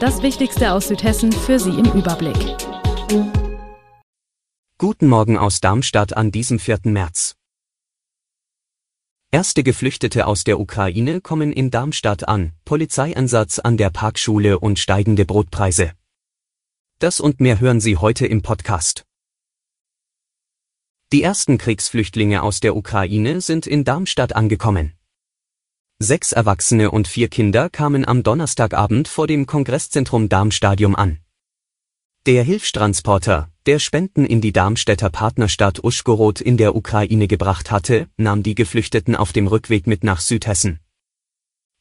Das Wichtigste aus Südhessen für Sie im Überblick. Guten Morgen aus Darmstadt an diesem 4. März. Erste Geflüchtete aus der Ukraine kommen in Darmstadt an, Polizeieinsatz an der Parkschule und steigende Brotpreise. Das und mehr hören Sie heute im Podcast. Die ersten Kriegsflüchtlinge aus der Ukraine sind in Darmstadt angekommen. Sechs Erwachsene und vier Kinder kamen am Donnerstagabend vor dem Kongresszentrum Darmstadium an. Der Hilfstransporter, der Spenden in die Darmstädter Partnerstadt Uschgorod in der Ukraine gebracht hatte, nahm die Geflüchteten auf dem Rückweg mit nach Südhessen.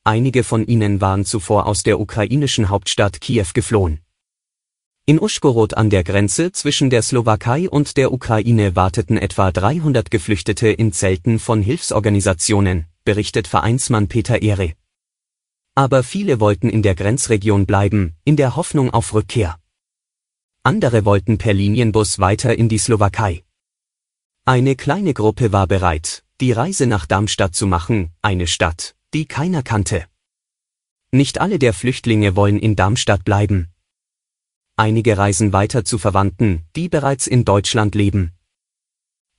Einige von ihnen waren zuvor aus der ukrainischen Hauptstadt Kiew geflohen. In Uschgorod an der Grenze zwischen der Slowakei und der Ukraine warteten etwa 300 Geflüchtete in Zelten von Hilfsorganisationen, berichtet Vereinsmann Peter Ehre. Aber viele wollten in der Grenzregion bleiben, in der Hoffnung auf Rückkehr. Andere wollten per Linienbus weiter in die Slowakei. Eine kleine Gruppe war bereit, die Reise nach Darmstadt zu machen, eine Stadt, die keiner kannte. Nicht alle der Flüchtlinge wollen in Darmstadt bleiben. Einige reisen weiter zu Verwandten, die bereits in Deutschland leben.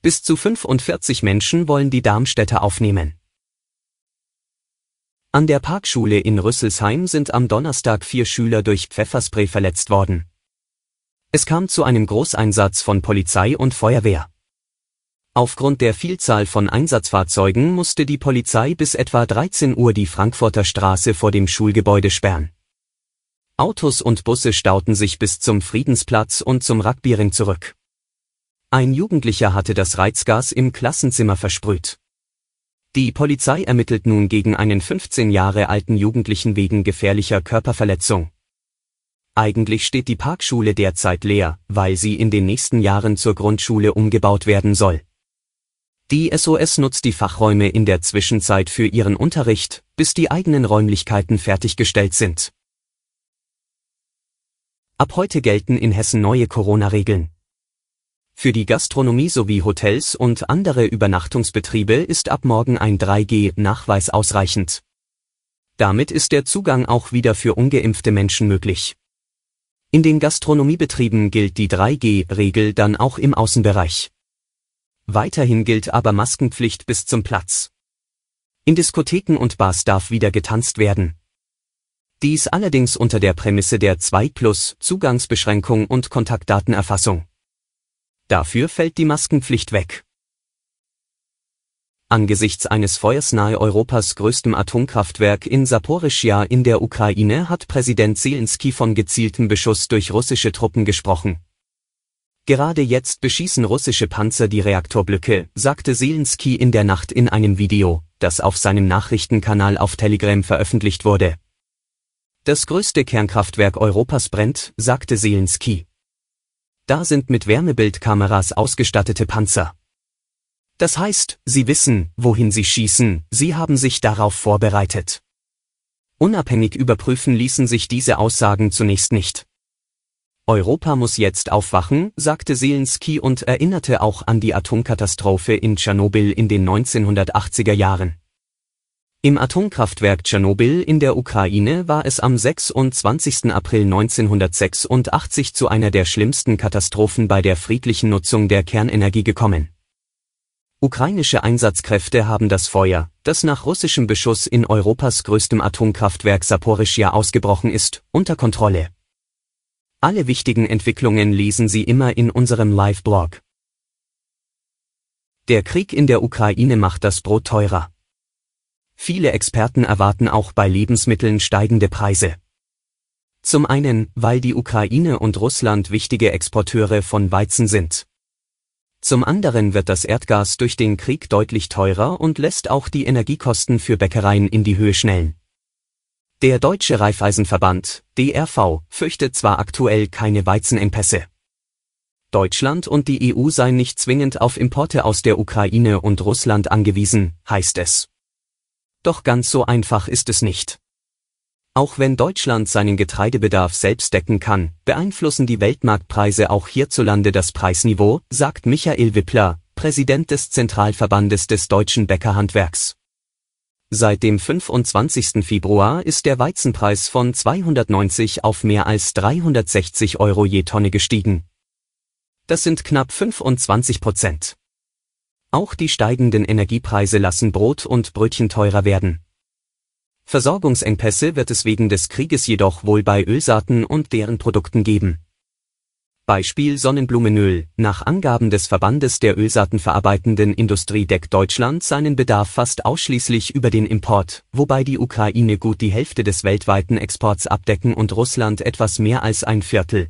Bis zu 45 Menschen wollen die Darmstädter aufnehmen. An der Parkschule in Rüsselsheim sind am Donnerstag vier Schüler durch Pfefferspray verletzt worden. Es kam zu einem Großeinsatz von Polizei und Feuerwehr. Aufgrund der Vielzahl von Einsatzfahrzeugen musste die Polizei bis etwa 13 Uhr die Frankfurter Straße vor dem Schulgebäude sperren. Autos und Busse stauten sich bis zum Friedensplatz und zum Rugbyring zurück. Ein Jugendlicher hatte das Reizgas im Klassenzimmer versprüht. Die Polizei ermittelt nun gegen einen 15 Jahre alten Jugendlichen wegen gefährlicher Körperverletzung. Eigentlich steht die Parkschule derzeit leer, weil sie in den nächsten Jahren zur Grundschule umgebaut werden soll. Die SOS nutzt die Fachräume in der Zwischenzeit für ihren Unterricht, bis die eigenen Räumlichkeiten fertiggestellt sind. Ab heute gelten in Hessen neue Corona-Regeln. Für die Gastronomie sowie Hotels und andere Übernachtungsbetriebe ist ab morgen ein 3G-Nachweis ausreichend. Damit ist der Zugang auch wieder für ungeimpfte Menschen möglich. In den Gastronomiebetrieben gilt die 3G-Regel dann auch im Außenbereich. Weiterhin gilt aber Maskenpflicht bis zum Platz. In Diskotheken und Bars darf wieder getanzt werden. Dies allerdings unter der Prämisse der 2 plus Zugangsbeschränkung und Kontaktdatenerfassung. Dafür fällt die Maskenpflicht weg. Angesichts eines Feuers nahe Europas größtem Atomkraftwerk in Saporischja in der Ukraine hat Präsident Zelensky von gezieltem Beschuss durch russische Truppen gesprochen. Gerade jetzt beschießen russische Panzer die Reaktorblöcke, sagte Zelensky in der Nacht in einem Video, das auf seinem Nachrichtenkanal auf Telegram veröffentlicht wurde. Das größte Kernkraftwerk Europas brennt, sagte Zelensky. Da sind mit Wärmebildkameras ausgestattete Panzer. Das heißt, sie wissen, wohin sie schießen, sie haben sich darauf vorbereitet. Unabhängig überprüfen ließen sich diese Aussagen zunächst nicht. Europa muss jetzt aufwachen, sagte Zelensky und erinnerte auch an die Atomkatastrophe in Tschernobyl in den 1980er Jahren. Im Atomkraftwerk Tschernobyl in der Ukraine war es am 26. April 1986 zu einer der schlimmsten Katastrophen bei der friedlichen Nutzung der Kernenergie gekommen. Ukrainische Einsatzkräfte haben das Feuer, das nach russischem Beschuss in Europas größtem Atomkraftwerk Saporischja ausgebrochen ist, unter Kontrolle. Alle wichtigen Entwicklungen lesen Sie immer in unserem Live-Blog. Der Krieg in der Ukraine macht das Brot teurer. Viele Experten erwarten auch bei Lebensmitteln steigende Preise. Zum einen, weil die Ukraine und Russland wichtige Exporteure von Weizen sind. Zum anderen wird das Erdgas durch den Krieg deutlich teurer und lässt auch die Energiekosten für Bäckereien in die Höhe schnellen. Der Deutsche Raiffeisenverband, DRV, fürchtet zwar aktuell keine Weizenengpässe. Deutschland und die EU seien nicht zwingend auf Importe aus der Ukraine und Russland angewiesen, heißt es. Doch ganz so einfach ist es nicht. Auch wenn Deutschland seinen Getreidebedarf selbst decken kann, beeinflussen die Weltmarktpreise auch hierzulande das Preisniveau, sagt Michael Wippler, Präsident des Zentralverbandes des deutschen Bäckerhandwerks. Seit dem 25. Februar ist der Weizenpreis von 290 auf mehr als 360 Euro je Tonne gestiegen. Das sind knapp 25 Prozent. Auch die steigenden Energiepreise lassen Brot und Brötchen teurer werden. Versorgungsengpässe wird es wegen des Krieges jedoch wohl bei Ölsaaten und deren Produkten geben. Beispiel Sonnenblumenöl. Nach Angaben des Verbandes der Ölsaatenverarbeitenden Industrie deckt Deutschland seinen Bedarf fast ausschließlich über den Import, wobei die Ukraine gut die Hälfte des weltweiten Exports abdecken und Russland etwas mehr als ein Viertel.